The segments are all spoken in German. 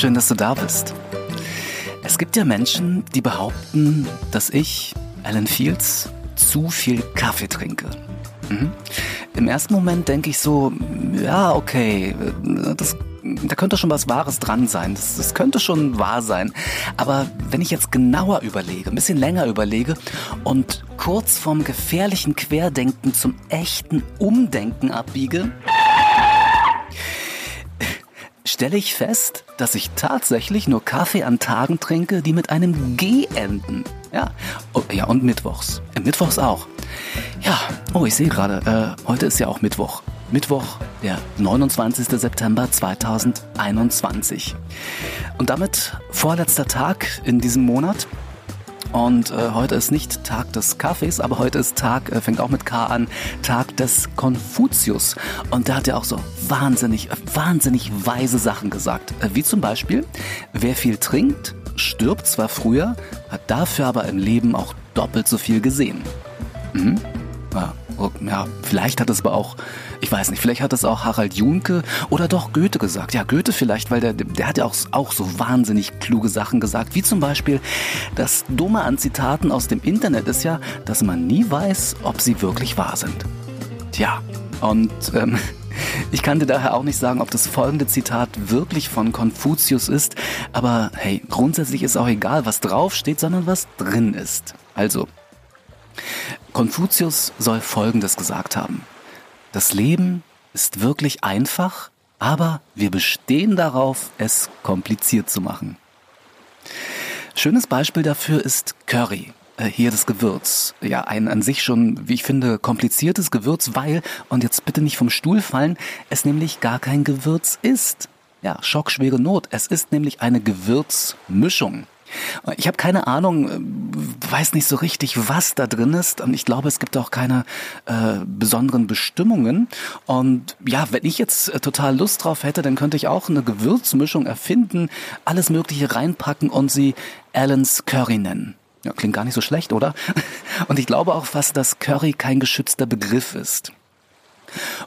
Schön, dass du da bist. Es gibt ja Menschen, die behaupten, dass ich, Alan Fields, zu viel Kaffee trinke. Mhm. Im ersten Moment denke ich so, ja, okay, das, da könnte schon was Wahres dran sein. Das, das könnte schon wahr sein. Aber wenn ich jetzt genauer überlege, ein bisschen länger überlege und kurz vom gefährlichen Querdenken zum echten Umdenken abbiege, stelle ich fest, dass ich tatsächlich nur Kaffee an Tagen trinke, die mit einem G enden. Ja, oh, ja und Mittwochs. Äh, Mittwochs auch. Ja, oh, ich sehe gerade, äh, heute ist ja auch Mittwoch. Mittwoch, der 29. September 2021. Und damit vorletzter Tag in diesem Monat. Und äh, heute ist nicht Tag des Kaffees, aber heute ist Tag, äh, fängt auch mit K an, Tag des Konfuzius. Und da hat er auch so wahnsinnig, wahnsinnig weise Sachen gesagt. Äh, wie zum Beispiel, wer viel trinkt, stirbt zwar früher, hat dafür aber im Leben auch doppelt so viel gesehen. Mhm. Ja, ja, vielleicht hat es aber auch, ich weiß nicht, vielleicht hat es auch Harald Junke oder doch Goethe gesagt. Ja, Goethe vielleicht, weil der, der hat ja auch, auch so wahnsinnig kluge Sachen gesagt, wie zum Beispiel, das Dumme an Zitaten aus dem Internet ist ja, dass man nie weiß, ob sie wirklich wahr sind. Tja, und ähm, ich kann dir daher auch nicht sagen, ob das folgende Zitat wirklich von Konfuzius ist, aber hey, grundsätzlich ist auch egal, was draufsteht, sondern was drin ist. Also, Konfuzius soll Folgendes gesagt haben. Das Leben ist wirklich einfach, aber wir bestehen darauf, es kompliziert zu machen. Schönes Beispiel dafür ist Curry. Äh, hier das Gewürz. Ja, ein an sich schon, wie ich finde, kompliziertes Gewürz, weil, und jetzt bitte nicht vom Stuhl fallen, es nämlich gar kein Gewürz ist. Ja, schockschwere Not. Es ist nämlich eine Gewürzmischung. Ich habe keine Ahnung, äh, weiß nicht so richtig, was da drin ist. Und ich glaube, es gibt auch keine äh, besonderen Bestimmungen. Und ja, wenn ich jetzt äh, total Lust drauf hätte, dann könnte ich auch eine Gewürzmischung erfinden, alles Mögliche reinpacken und sie Allen's Curry nennen. Ja, klingt gar nicht so schlecht, oder? Und ich glaube auch fast, dass Curry kein geschützter Begriff ist.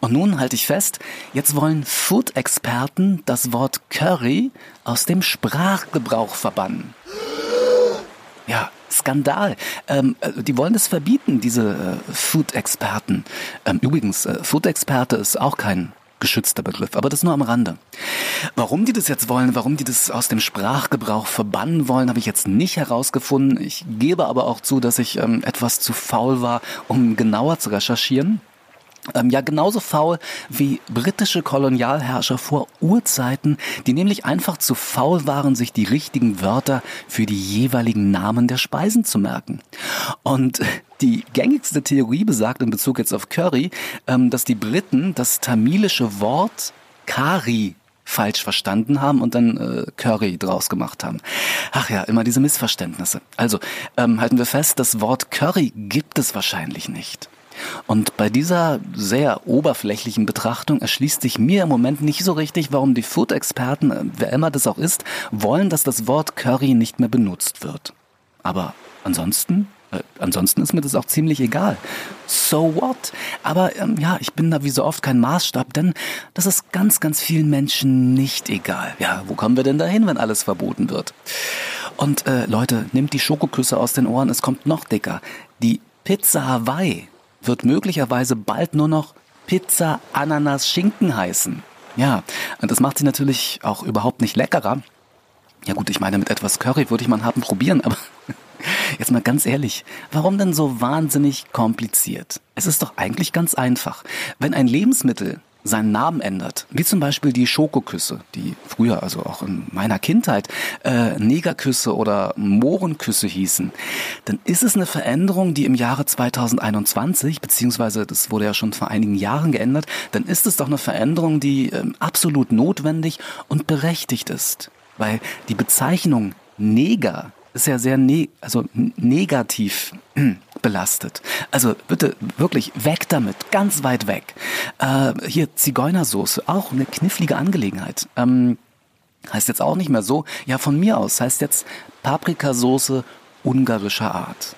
Und nun halte ich fest, jetzt wollen Food-Experten das Wort Curry aus dem Sprachgebrauch verbannen. Ja, Skandal. Ähm, äh, die wollen es verbieten, diese äh, Food-Experten. Ähm, übrigens, äh, Food-Experte ist auch kein geschützter Begriff, aber das nur am Rande. Warum die das jetzt wollen, warum die das aus dem Sprachgebrauch verbannen wollen, habe ich jetzt nicht herausgefunden. Ich gebe aber auch zu, dass ich ähm, etwas zu faul war, um genauer zu recherchieren. Ähm, ja, genauso faul wie britische Kolonialherrscher vor Urzeiten, die nämlich einfach zu faul waren, sich die richtigen Wörter für die jeweiligen Namen der Speisen zu merken. Und die gängigste Theorie besagt in Bezug jetzt auf Curry, ähm, dass die Briten das tamilische Wort Kari falsch verstanden haben und dann äh, Curry draus gemacht haben. Ach ja, immer diese Missverständnisse. Also ähm, halten wir fest, das Wort Curry gibt es wahrscheinlich nicht. Und bei dieser sehr oberflächlichen Betrachtung erschließt sich mir im Moment nicht so richtig, warum die Food-Experten, äh, wer immer das auch ist, wollen, dass das Wort Curry nicht mehr benutzt wird. Aber ansonsten äh, ansonsten ist mir das auch ziemlich egal. So what? Aber ähm, ja, ich bin da wie so oft kein Maßstab, denn das ist ganz, ganz vielen Menschen nicht egal. Ja, wo kommen wir denn dahin, wenn alles verboten wird? Und äh, Leute, nehmt die Schokoküsse aus den Ohren, es kommt noch dicker. Die Pizza Hawaii wird möglicherweise bald nur noch Pizza Ananas Schinken heißen. Ja, und das macht sie natürlich auch überhaupt nicht leckerer. Ja gut, ich meine, mit etwas Curry würde ich mal haben probieren, aber jetzt mal ganz ehrlich, warum denn so wahnsinnig kompliziert? Es ist doch eigentlich ganz einfach. Wenn ein Lebensmittel seinen Namen ändert, wie zum Beispiel die Schokoküsse, die früher, also auch in meiner Kindheit, äh, Negerküsse oder Mohrenküsse hießen, dann ist es eine Veränderung, die im Jahre 2021, beziehungsweise das wurde ja schon vor einigen Jahren geändert, dann ist es doch eine Veränderung, die äh, absolut notwendig und berechtigt ist. Weil die Bezeichnung Neger ist ja sehr ne also negativ belastet. Also bitte wirklich weg damit, ganz weit weg. Äh, hier Zigeunersoße, auch eine knifflige Angelegenheit. Ähm, heißt jetzt auch nicht mehr so. Ja, von mir aus heißt jetzt Paprikasoße ungarischer Art.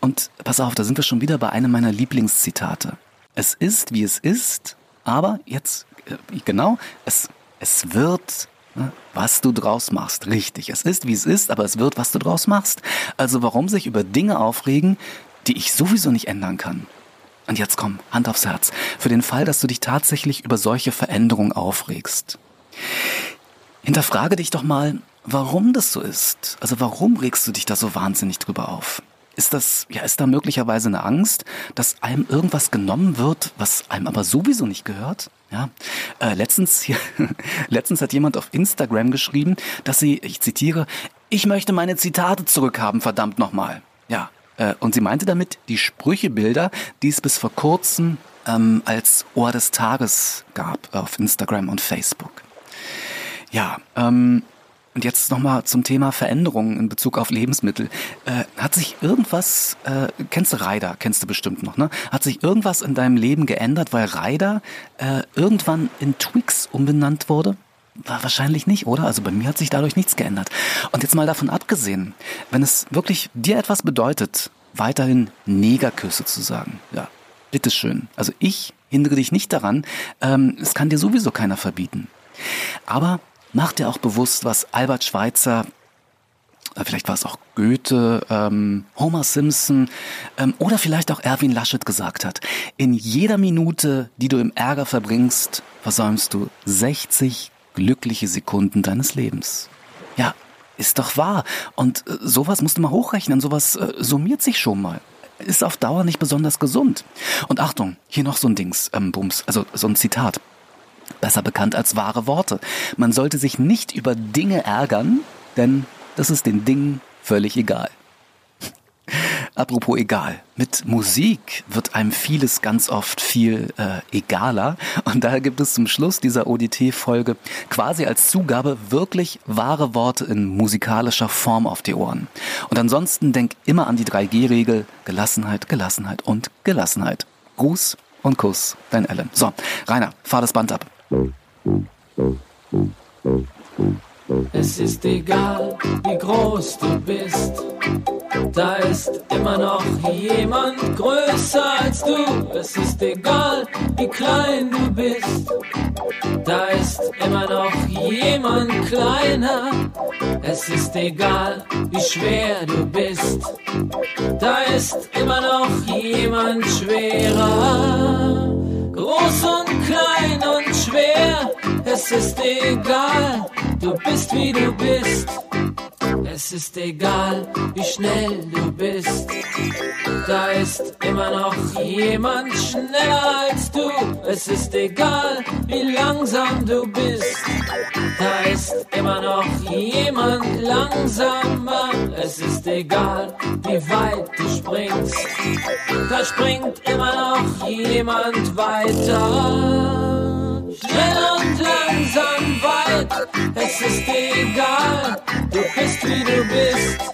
Und pass auf, da sind wir schon wieder bei einem meiner Lieblingszitate. Es ist, wie es ist, aber jetzt, äh, genau, es, es wird? Was du draus machst. Richtig. Es ist, wie es ist, aber es wird, was du draus machst. Also warum sich über Dinge aufregen, die ich sowieso nicht ändern kann? Und jetzt komm, Hand aufs Herz. Für den Fall, dass du dich tatsächlich über solche Veränderungen aufregst. Hinterfrage dich doch mal, warum das so ist. Also warum regst du dich da so wahnsinnig drüber auf? Ist das, ja, ist da möglicherweise eine Angst, dass einem irgendwas genommen wird, was einem aber sowieso nicht gehört? Ja, äh, letztens, hier, letztens hat jemand auf Instagram geschrieben, dass sie, ich zitiere, ich möchte meine Zitate zurückhaben, verdammt nochmal. Ja, äh, und sie meinte damit die Sprüchebilder, die es bis vor kurzem ähm, als Ohr des Tages gab auf Instagram und Facebook. Ja, ähm, und jetzt nochmal zum Thema Veränderungen in Bezug auf Lebensmittel. Äh, hat sich irgendwas, äh, kennst du Ryder, kennst du bestimmt noch, ne? Hat sich irgendwas in deinem Leben geändert, weil Ryder äh, irgendwann in Twix umbenannt wurde? War wahrscheinlich nicht, oder? Also bei mir hat sich dadurch nichts geändert. Und jetzt mal davon abgesehen, wenn es wirklich dir etwas bedeutet, weiterhin Negerküsse zu sagen, ja, bitteschön. Also ich hindere dich nicht daran, ähm, es kann dir sowieso keiner verbieten. Aber mach dir auch bewusst, was Albert Schweitzer, äh, vielleicht war es auch Goethe, ähm, Homer Simpson ähm, oder vielleicht auch Erwin Laschet gesagt hat. In jeder Minute, die du im Ärger verbringst, versäumst du 60 glückliche Sekunden deines Lebens. Ja, ist doch wahr. Und äh, sowas musst du mal hochrechnen, sowas äh, summiert sich schon mal. Ist auf Dauer nicht besonders gesund. Und Achtung, hier noch so ein Dings, ähm, Bums, also so ein Zitat besser bekannt als wahre Worte. Man sollte sich nicht über Dinge ärgern, denn das ist den Dingen völlig egal. Apropos egal. Mit Musik wird einem vieles ganz oft viel äh, egaler. Und daher gibt es zum Schluss dieser ODT-Folge quasi als Zugabe wirklich wahre Worte in musikalischer Form auf die Ohren. Und ansonsten denk immer an die 3G-Regel. Gelassenheit, Gelassenheit und Gelassenheit. Gruß und Kuss, dein Ellen. So, Rainer, fahr das Band ab. Es ist egal, wie groß du bist, da ist immer noch jemand größer als du. Es ist egal, wie klein du bist, da ist immer noch jemand kleiner. Es ist egal, wie schwer du bist, da ist immer noch jemand schwerer. Ist egal, du bist wie du bist. Es ist egal, wie schnell du bist. Da ist immer noch jemand schneller als du. Es ist egal, wie langsam du bist. Da ist immer noch jemand langsamer. Es ist egal, wie weit du springst. Da springt immer noch jemand weiter. Schnell und weit, es ist egal, du bist wie du bist.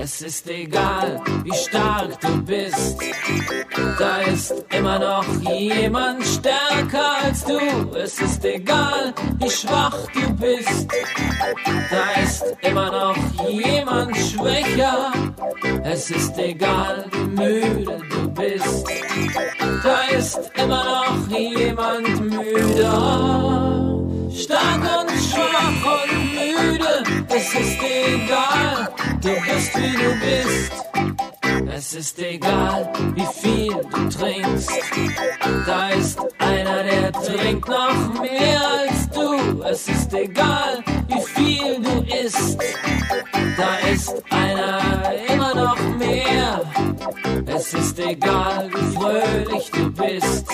Es ist egal, wie stark du bist. Da ist immer noch jemand stärker als du. Es ist egal, wie schwach du bist. Da ist immer noch jemand schwächer. Es ist egal, wie müde du bist. Da ist immer noch jemand es ist egal, du bist wie du bist. Es ist egal, wie viel du trinkst. Da ist einer, der trinkt noch mehr als du. Es ist egal, wie viel du isst. Da ist einer immer noch mehr. Es ist egal, wie fröhlich du bist.